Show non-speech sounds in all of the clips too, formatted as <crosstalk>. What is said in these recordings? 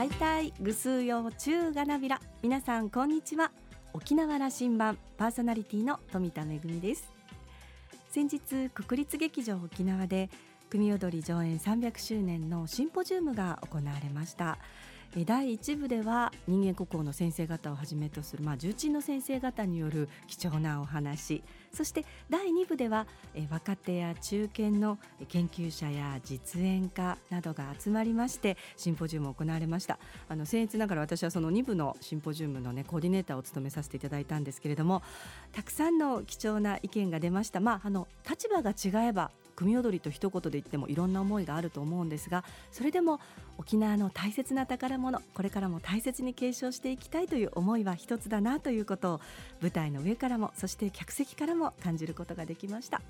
ハイタイグスーヨーチューガナビラ。皆さんこんにちは。沖縄羅針盤パーソナリティの富田恵です。先日国立劇場沖縄で組踊り上演300周年のシンポジウムが行われました。第1部では人間国宝の先生方をはじめとする、まあ、重鎮の先生方による貴重なお話。そして第2部では若手や中堅の研究者や実演家などが集まりましてシンポジウムを行われました。あの僭越ながら私はその2部のシンポジウムの、ね、コーディネーターを務めさせていただいたんですけれどもたくさんの貴重な意見が出ました、まあ、あの立場が違えば組踊りと一言で言ってもいろんな思いがあると思うんですがそれでも沖縄の大切な宝物これからも大切に継承していきたいという思いは一つだなということを舞台の上からもそして客席からも感じることができました。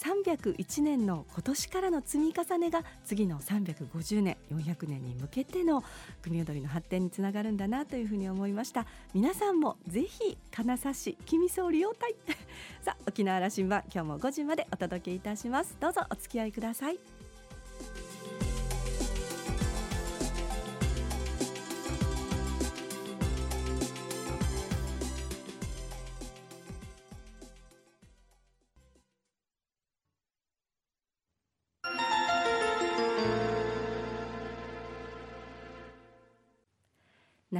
301年の今年からの積み重ねが次の350年400年に向けての組踊りの発展につながるんだなというふうに思いました。皆さんもぜひ金指し君総利用隊さあ沖縄羅針盤今日も5時までお届けいたします。どうぞお付き合いください。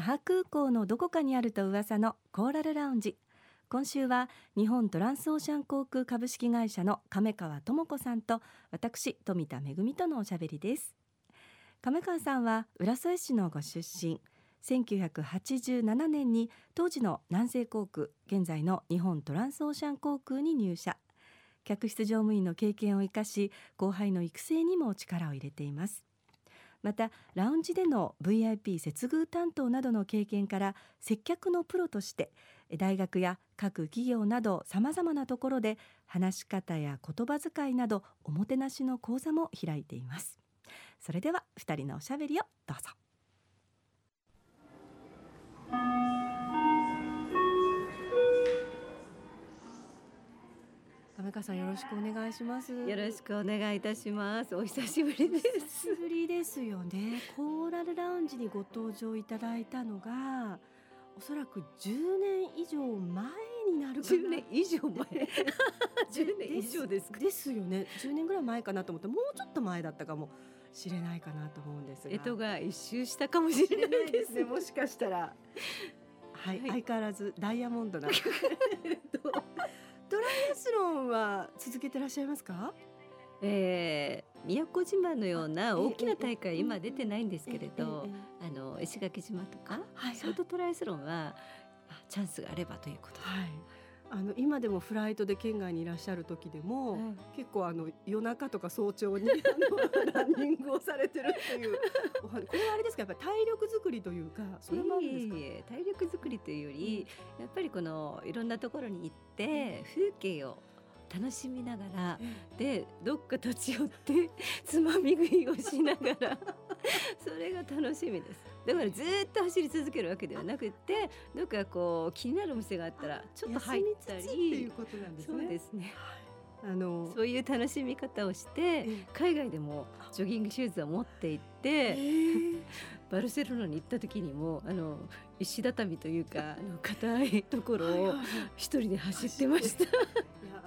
那覇空港のどこかにあると噂のコーラルラウンジ。今週は日本トランスオーシャン航空株式会社の亀川智子さんと私富田恵とのおしゃべりです。亀川さんは浦添市のご出身。1987年に当時の南西航空現在の日本トランスオーシャン航空に入社。客室乗務員の経験を生かし後輩の育成にも力を入れています。またラウンジでの VIP 接遇担当などの経験から接客のプロとして大学や各企業などさまざまなところで話し方や言葉遣いなどおもてなしの講座も開いています。それでは2人のおしゃべりをどうぞ。亀川さんよろしくお願いします。よろしくお願いいたします。お久しぶりです。久しぶりですよね。コーラルラウンジにご登場いただいたのがおそらく10年以上前になるかな。10年以上前。<laughs> 10年以上ですですよね。10年ぐらい前かなと思ってもうちょっと前だったかもしれないかなと思うんですが。干支が一周したかもしれないです。<laughs> ねもしかしたら。はい、はい、相変わらずダイヤモンドな <laughs> トライアスロンは続けてらっしゃいますか？えー、宮古島のような大きな大会今出てないんですけれど、あの石垣島とか、はい、ショートトライアスロンはチャンスがあればということで、はい、あの今でもフライトで県外にいらっしゃる時でも、結構あの夜中とか早朝にあの <laughs> ランニングをされてるっていう <laughs> これはあれですか？やっぱり体力作りというかそれもあるんですか、えー、体力作りというより、やっぱりこのいろんなところに行って風景を楽しみながら、でどっか立ち寄ってつまみ食いをしながら <laughs> それが楽しみですだからずっと走り続けるわけではなくてどっかこう気になるお店があったらちょっと入ったり。っていうことなんですね。そうですね、あのそういう楽しみ方をして海外でもジョギングシューズを持って行って、<laughs> バルセロナに行った時にもあの石畳というかあの硬いところを一人で走ってました。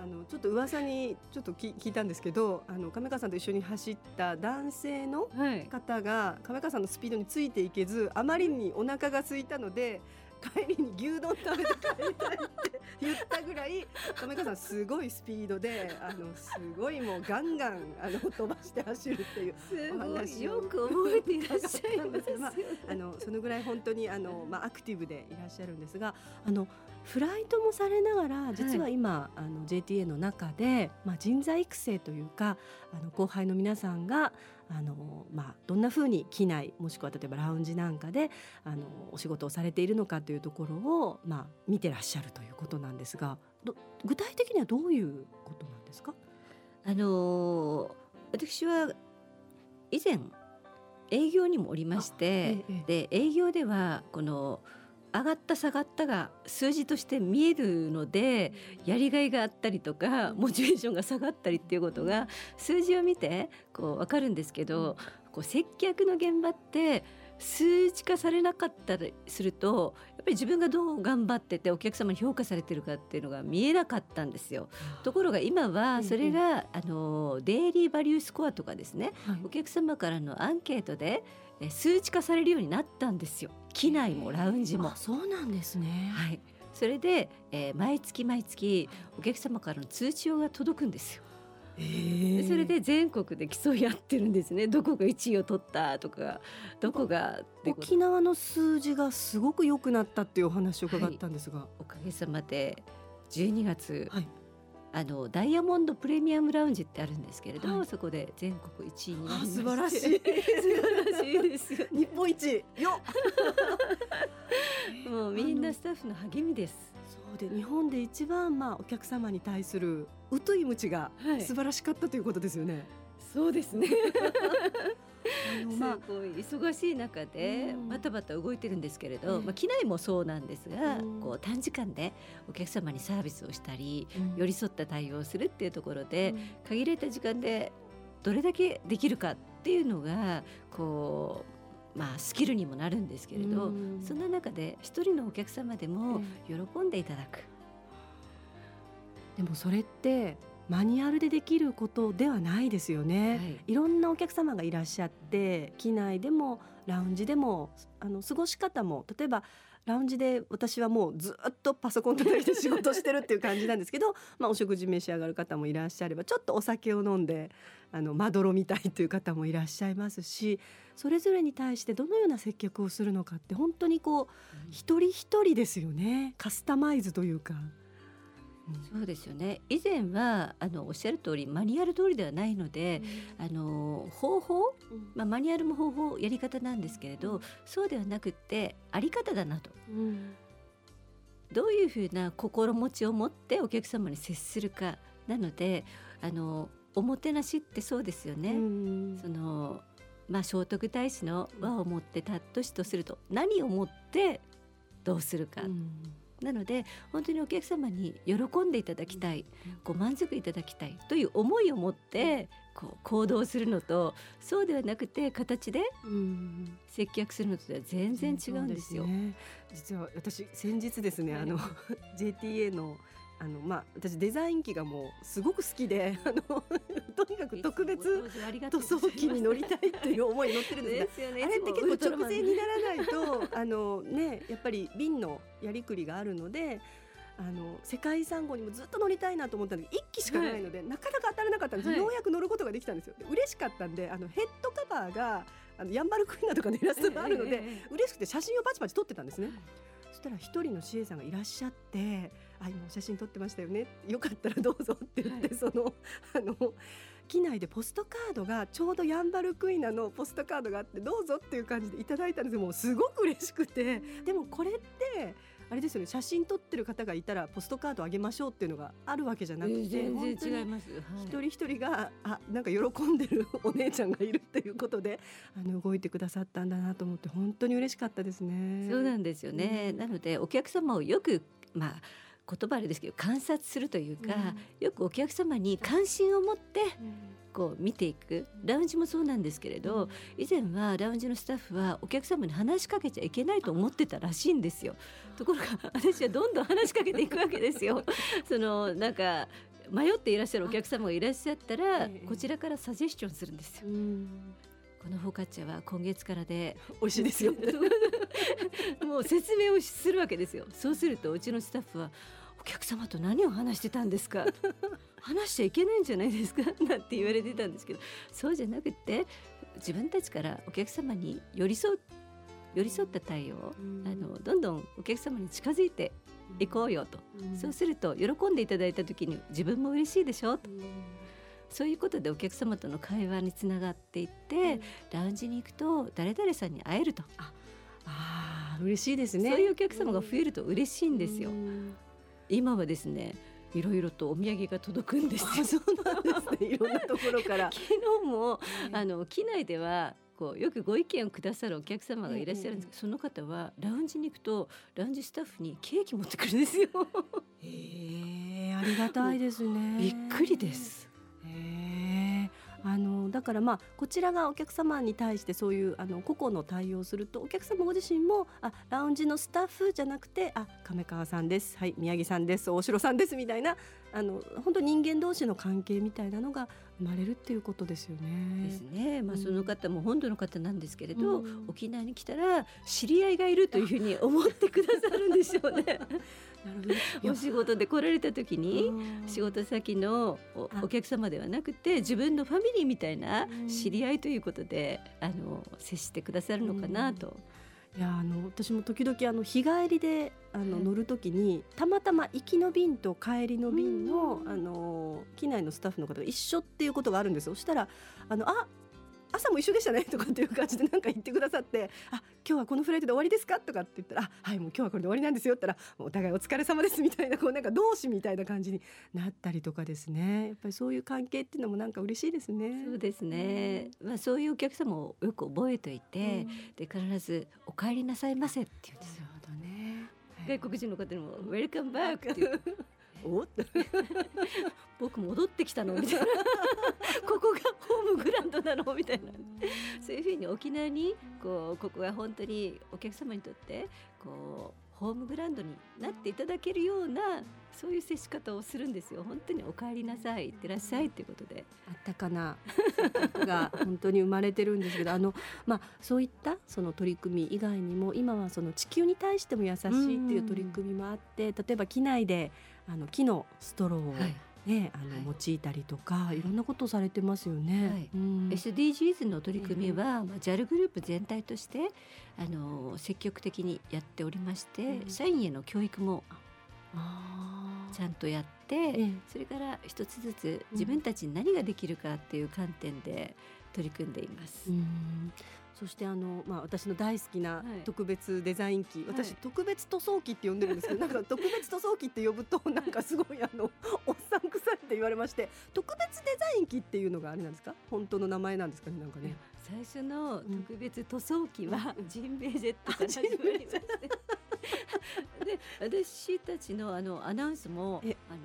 あのちょっと噂にちょっと聞いたんですけどあの亀川さんと一緒に走った男性の方が、亀川さんのスピードについていけずあまりにお腹が空いたので帰りに牛丼食べて帰りたいって言ったぐらい亀川さんすごいスピードであのすごいもうガンガンあの飛ばして走るっていうお話よく覚えていらっしゃいます、まあ、あのそのぐらい本当にあの、まあ、アクティブでいらっしゃるんですがあのフライトもされながら実は今、はい、あの JTA の中で、まあ、人材育成というかあの後輩の皆さんがあの、まあ、どんなふうに機内もしくは例えばラウンジなんかであのお仕事をされているのかというところを、まあ、見てらっしゃるということなんですが具体的にはどういうことなんですか？あの私は以前営業にもおりまして、ええ、で営業ではこの上がった下がったが数字として見えるのでやりがいがあったりとかモチベーションが下がったりっていうことが数字を見てこう分かるんですけどこう接客の現場って数値化されなかったりするとやっぱり自分がどう頑張っててお客様に評価されてるかっていうのが見えなかったんですよ。ところが今はそれが、あのデイリーバリュースコアとかですね、はい、お客様からのアンケートで数値化されるようになったんですよ機内もラウンジも。そうなんですね、はい、それで、えー、毎月毎月お客様からの通知が届くんですよ。え。ー、それで全国で競い合ってるんですね。どこが1位を取ったとかどこが沖縄の数字がすごく良くなったっていうお話を伺ったんですが、はい、おかげさまで12月、はい、あのダイヤモンドプレミアムラウンジってあるんですけれども、はい、そこで全国一位になりま素晴らしい。<laughs> 素晴らしいです。よ、日本一。よ <laughs> もうみんなスタッフの励みです。そうで日本で一番まあお客様に対する疎い無知が素晴らしかったということですよね、はい、そうですねまあ、すごい忙しい中でバタバタ動いてるんですけれど、まあ、機内もそうなんですが、こう短時間でお客様にサービスをしたり、寄り添った対応をするっていうところで、限られた時間でどれだけできるかっていうのがこうまあ、スキルにもなるんですけれど、そんな中で一人のお客様でも喜んでいただく。でもそれってマニュアルでできることではないですよね、はい、いろんなお客様がいらっしゃって機内でもラウンジでもあの過ごし方も例えばラウンジで私はもうずっとパソコン叩いて仕事してるっていう感じなんですけど、<laughs> まあ、お食事召し上がる方もいらっしゃればちょっとお酒を飲んであのまどろみたいという方もいらっしゃいますしそれぞれに対してどのような接客をするのかって本当にこう、一人一人ですよね。カスタマイズというか。そうですよね。以前はあのおっしゃる通りマニュアル通りではないので、うん、あの方法、まあ、マニュアルも方法やり方なんですけれど、うん、そうではなくってあり方だなと、うん、どういうふうな心持ちを持ってお客様に接するかなのであのおもてなしってそうですよね。そのまあ、聖徳太子の和をもって尊しとすると何をもってどうするか。なので本当にお客様に喜んでいただきたい、ご満足いただきたいという思いを持ってこう行動するのとそうではなくて形で接客するのとは全然違うんですよ。すね、実は私先日ですね、あの JTA のあのまあ私デザイン機がもうすごく好きで <laughs> あの <laughs> とにかく特別塗装機に乗りたいっていう思いに乗ってるんですが、ね、あれって結構直前にならないと <laughs> あのねやっぱり瓶のやりくりがあるので。あの世界遺産号にもずっと乗りたいなと思ったんで1機しかないので、はい、なかなか当たらなかったんです、はい、ようやく乗ることができたんですよ。嬉しかったんであのヘッドカバーがあのヤンバルクイナとかのイラストがあるので、えー、嬉しくて写真をパチパチ撮ってたんですね、そしたら一人の CA さんがいらっしゃってあ今写真撮ってましたよね。よかったらどうぞって言って、はい、そのあの機内でポストカードがちょうどヤンバルクイナのポストカードがあってどうぞっていう感じでいただいたんです。もうすごく嬉しくて。でもこれってあれですよね。写真撮ってる方がいたらポストカードあげましょうっていうのがあるわけじゃなくて、全然違います、一人一人があなんか喜んでるお姉ちゃんがいるっていうことであの動いてくださったんだなと思って本当に嬉しかったですね。そうなんですよね、うん、なのでお客様をよくまあ言葉あれですけど観察するというか、うん、よくお客様に関心を持ってこう見ていく。ラウンジもそうなんですけれど、以前はラウンジのスタッフはお客様に話しかけちゃいけないと思ってたらしいんですよ。ところが私はどんどん話しかけていくわけですよ。<laughs> そのなんか迷っていらっしゃるお客様がいらっしゃったらこちらからサジェスチョンするんですよ。このフォカッチャは今月からで。美味しいですよ。<laughs> もう説明をするわけですよ。そうするとうちのスタッフはお客様と何を話してたんですか？<laughs> 話しちゃいけないんじゃないですか？なんて言われてたんですけど。そうじゃなくて自分たちからお客様に寄り添う寄り添った対応、あのどんどんお客様に近づいていこうよと、そうすると喜んでいただいた時に自分も嬉しいでしょ？と。そういうことでお客様との会話につながっていって、ラウンジに行くと誰々さんに会えると。ああ嬉しいですね。そういうお客様が増えると嬉しいんですよ。今はですね。いろいろとお土産が届くんですよ。そうなんですね。<laughs> いろんなところから。昨日も、あの機内ではこうよくご意見をくださるお客様がいらっしゃるんですけど、その方はラウンジに行くとラウンジスタッフにケーキ持ってくるんですよ。へえ、ありがたいですね。<laughs> びっくりです。あのだからまあこちらがお客様に対してそういうあの個々の対応をするとお客様ご自身もあラウンジのスタッフじゃなくてあ亀川さんですはい宮城さんです大城さんですみたいなあの本当人間同士の関係みたいなのが生まれるっていうことですよね。ですね。まあ、うんその方も本土の方なんですけれど、うん沖縄に来たら知り合いがいるというふうに <laughs> 思ってくださるんでしょうね。なるほど <laughs> お仕事で来られた時に。うん仕事先のお客様ではなくて自分のファミリーみたいなうん。知り合いということであの接してくださるのかなと。いやあの私も時々あの日帰りであのはい乗るときにたまたま行きの便と帰りの便のうん。あの機内のスタッフの方が一緒っていうことがあるんですよ。そしたらあのあ朝も一緒でしたねとかっていう感じでなんか言ってくださってあ今日はこのフライトで終わりですか？とかって言ったらあはいもう今日はこれで終わりなんですよって言ったらお互いお疲れ様ですみたいなこうなんか同志みたいな感じになったりとかですね。やっぱりそういう関係っていうのもなんか嬉しいですね。そうですね、まあ、そういうお客様をよく覚えておいて、で必ず「お帰りなさいませ」って言うんですよ。外国人の方にも「ウェルカムバック」っていう <laughs> お？っ <laughs> 僕戻ってきたの？みたいな。<laughs> ここがホームグランドなの？みたいな。そういうふうに沖縄にこうここが本当にお客様にとってこうホームグラウンドになっていただけるようなそういう接し方をするんですよ。本当にお帰りなさいいってらっしゃいっていうことで。あったかな。が本当に生まれてるんですけどあの、まあ、そういったその取り組み以外にも今はその地球に対しても優しいっていう取り組みもあって例えば機内であの木のストローを、はい。ねあのはい。用いたりとか、い、ろんなことをされてますよね。はい。うん、SDGs の取り組みは、まあ、JAL グループ全体としてあの積極的にやっておりまして、うん。社員への教育もちゃんとやって、ええ。それから一つずつ自分たちに何ができるかっていう観点で取り組んでいます。うんそしてあの、まあ、私の大好きなはい。特別デザイン機、私、はい。特別塗装機って呼んでるんですけど <laughs> なんか特別塗装機って呼ぶとなんかすごいあの <laughs> おっさん臭いって言われまして特別デザイン機っていうのがあれなんですか？本当の名前なんですかねなんかね。最初の特別塗装機はジンベエジェットから始まりまして。で私たちのあのアナウンスもえ。あの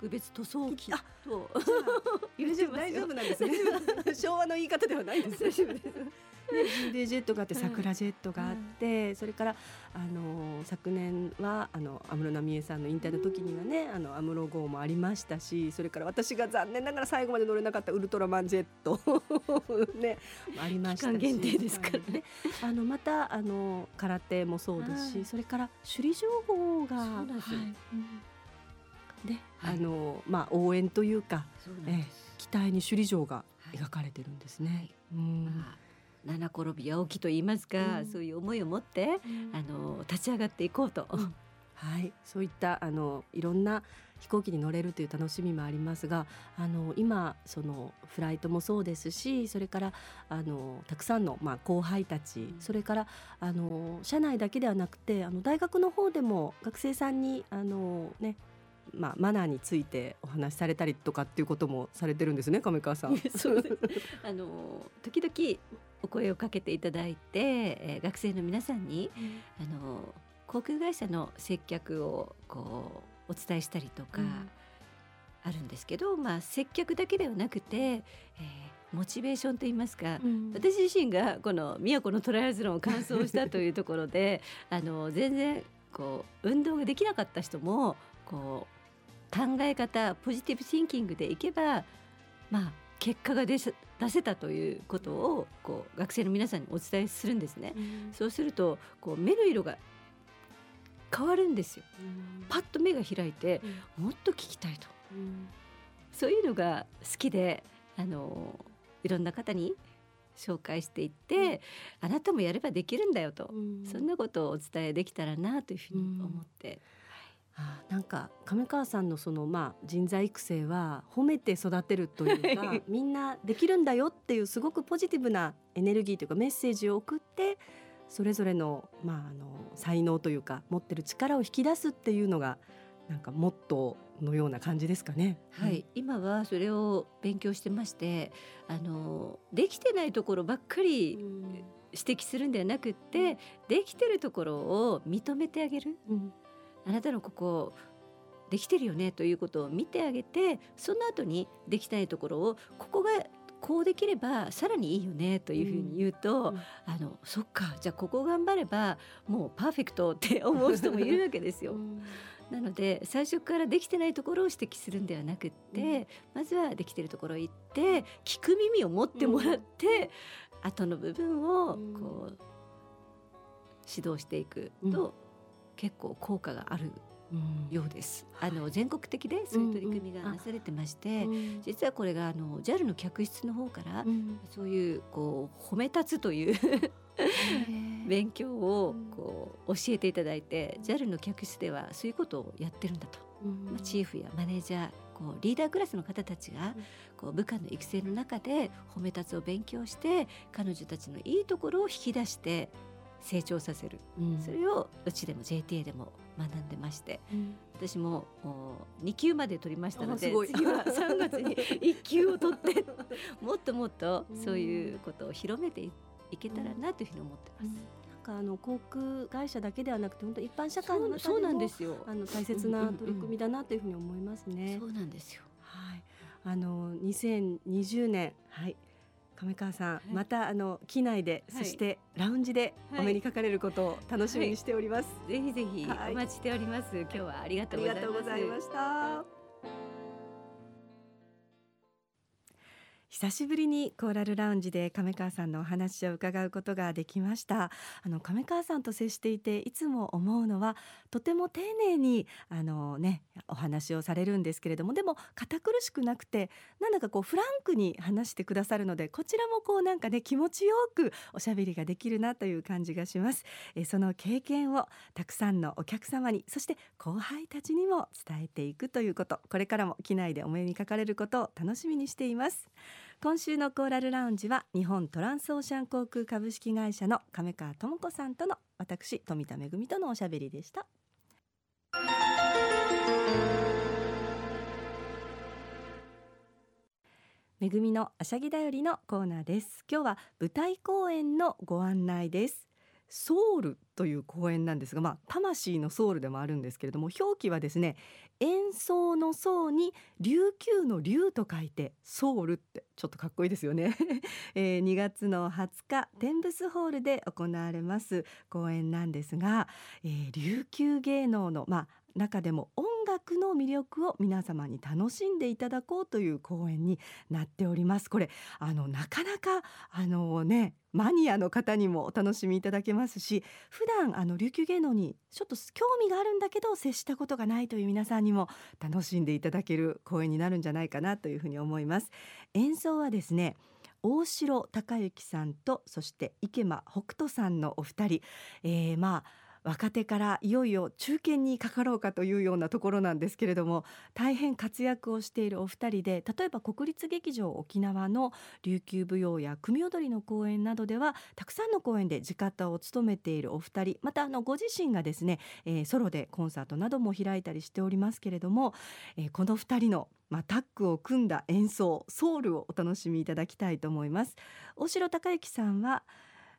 特別塗装機あと <laughs> 大丈夫大丈夫なんですね。<laughs> 昭和の言い方ではないです。大丈夫です。ね、ジンベエジェットがあってはい桜ジェットがあって、それからあの昨年はあの安室奈美恵さんの引退の時にはねあの安室号もありましたしそれから私が残念ながら最後まで乗れなかったウルトラマンジェット <laughs> ねありましたし。期間限定ですからね。あのまたあの空手もそうですし、はい。それから首里城号がそうなんですよ。はい。うんで、はい。あのまあ応援というかそうなんです。機体に首里城がはい。描かれてるんですね。はい。うん。まあ七転び八起きと言いますか、うん。そういう思いを持ってあの立ち上がっていこうと。うん。はい、そういったあのいろんな飛行機に乗れるという楽しみもありますがあの今そのフライトもそうですしそれからあのたくさんの、まあ、後輩たち、ん。それからあの社内だけではなくてあの大学の方でも学生さんにあの、ねまあ、マナーについてお話しされたりとかっていうこともされてるんですね亀川さん。<laughs> あの時々お声をかけていただいて、えー学生の皆さんにあの航空会社の接客をこうお伝えしたりとかうん。あるんですけど、まあ接客だけではなくて、えーモチベーションといいますか、うん。私自身がこの宮古のトライアスロンを完走したというところであの全然こう運動ができなかった人もこう考え方ポジティブシンキングでいけばまあ結果が出せ出せたということをこう学生の皆さんにお伝えするんですね。うん。そうするとこう目の色が変わるんですよ。パッと目が開いてもっと聞きたいと。うん。そういうのが好きであのいろんな方に紹介していって、あなたもやればできるんだよと、うん。そんなことをお伝えできたらなというふうに思って、なんか亀川さんのそのまあ人材育成は褒めて育てるというかはい <laughs> みんなできるんだよっていうすごくポジティブなエネルギーというかメッセージを送ってそれぞれのまああの才能というか持ってる力を引き出すっていうのがなんかモットーのような感じですかね。はい、今はそれを勉強してましてあのできてないところばっかりうん。指摘するんではなくって、できてるところを認めてあげる。うんあなたのここできてるよねということを見てあげてその後にできないところをここがこうできればさらにいいよねというふうに言うと、うん、あのそっかじゃあここ頑張ればもうパーフェクトって思う人もいるわけですよ。うん。なので最初からできてないところを指摘するんではなくって、うん、まずはできてるところ行って聞く耳を持ってもらって、うん、後の部分をこう、指導していくと、結構効果があるようです。あの全国的でそういう取り組みがなされてまして、実はこれがあの JAL の客室の方から、そういうこう褒め立つという <laughs> 勉強をこう教えていただいて JAL の客室ではそういうことをやってるんだと、まあ、チーフやマネージャーこうリーダークラスの方たちがこう部下の育成の中で褒め立つを勉強して彼女たちのいいところを引き出して成長させる、うん、それをうちでも JTA でも学んでまして、うん、私も2級まで取りましたので次は3月に1級を取って <laughs> もっともっとそういうことを広めていけたらなというふうに思ってます。うん。かあの航空会社だけではなくて本当一般社会の中でもそうなんですよ。あの大切な取り組みだなというふうに思いますね。そうなんですよ。はい。あの2020年はい亀川さん、はい、またあの機内で、はい、そしてラウンジでお目にかかれることを楽しみにしております。ぜひぜひお待ちしております。今日はありがとうございました。久しぶりにコーラルラウンジで亀川さんのお話を伺うことができました。あの亀川さんと接していていつも思うのはとても丁寧にあのねお話をされるんですけれどもでも堅苦しくなくてなんだかこうフランクに話してくださるのでこちらもこうなんかね気持ちよくおしゃべりができるなという感じがします。えその経験をたくさんのお客様にそして後輩たちにも伝えていくということ。これからも機内でお目にかかれることを楽しみにしています。今週のコーラルラウンジは日本トランスオーシャン航空株式会社の亀川智子さんとの私富田恵とのおしゃべりでした。恵みのあしゃぎだよりのコーナーです。今日は舞台公演のご案内です。ソウルという公演なんですが、まあ、魂のソウルでもあるんですけれども表記はですね演奏の層に琉球の竜と書いてソウルってちょっとかっこいいですよね、<laughs> えー、2月の20日テンブスホールで行われます公演なんですが、えー、琉球芸能の、まあ、中でも音楽の魅力を皆様に楽しんでいただこうという公演になっております。これあのなかなかあのねマニアの方にもお楽しみいただけますし普段あの琉球芸能にちょっと興味があるんだけど接したことがないという皆さんにも楽しんでいただける公演になるんじゃないかなというふうに思います。演奏はですね大城隆之さんとそして池間北斗さんのお二人、えー、まあ若手からいよいよ中堅にかかろうかというようなところなんですけれども大変活躍をしているお二人で例えば国立劇場沖縄の琉球舞踊や組踊りの公演などではたくさんの公演で地方を務めているお二人またあのご自身がですね、えー、ソロでコンサートなども開いたりしておりますけれども、えー、この二人のまあ、タッグを組んだ演奏ソウルをお楽しみいただきたいと思います。大城隆之さんは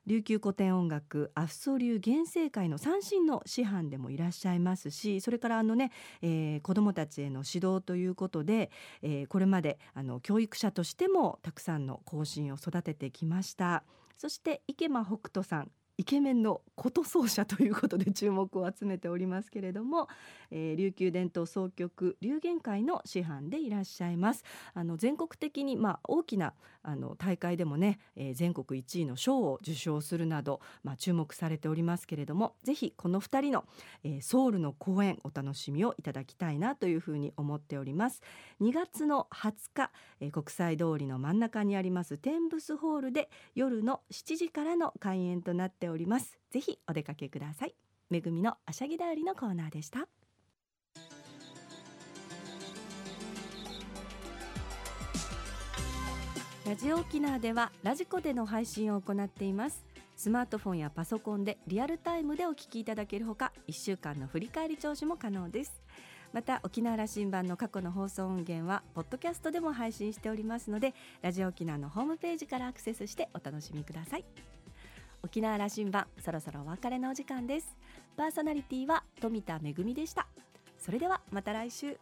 琉球古典音楽アフソ流原生会の三振の師範でもいらっしゃいますしそれからあのね、えー、子どもたちへの指導ということで、えー、これまであの教育者としてもたくさんの後進を育ててきました。そして池間北斗さんイケメンの琴奏者ということで注目を集めておりますけれども、えー、琉球伝統総局流言会の師範でいらっしゃいます。あの全国的にまあ大きなあの大会でもね、えー、全国1位の賞を受賞するなどまあ注目されておりますけれどもぜひこの2人の、えー、ソウルの公演お楽しみをいただきたいなというふうに思っております。2月の20日、えー、国際通りの真ん中にありますテンブスホールで夜の7時からの開演となっております。ぜひお出かけください。めぐみのあしゃぎだよりのコーナーでした。ラジオ沖縄ではラジコでの配信を行っています。スマートフォンやパソコンでリアルタイムでお聞きいただけるほか1週間の振り返り聴取も可能です。また沖縄羅針盤の過去の放送音源はポッドキャストでも配信しておりますのでラジオ沖縄のホームページからアクセスしてお楽しみください。沖縄羅針盤そろそろお別れのお時間です。パーソナリティは富田恵でした。それではまた来週。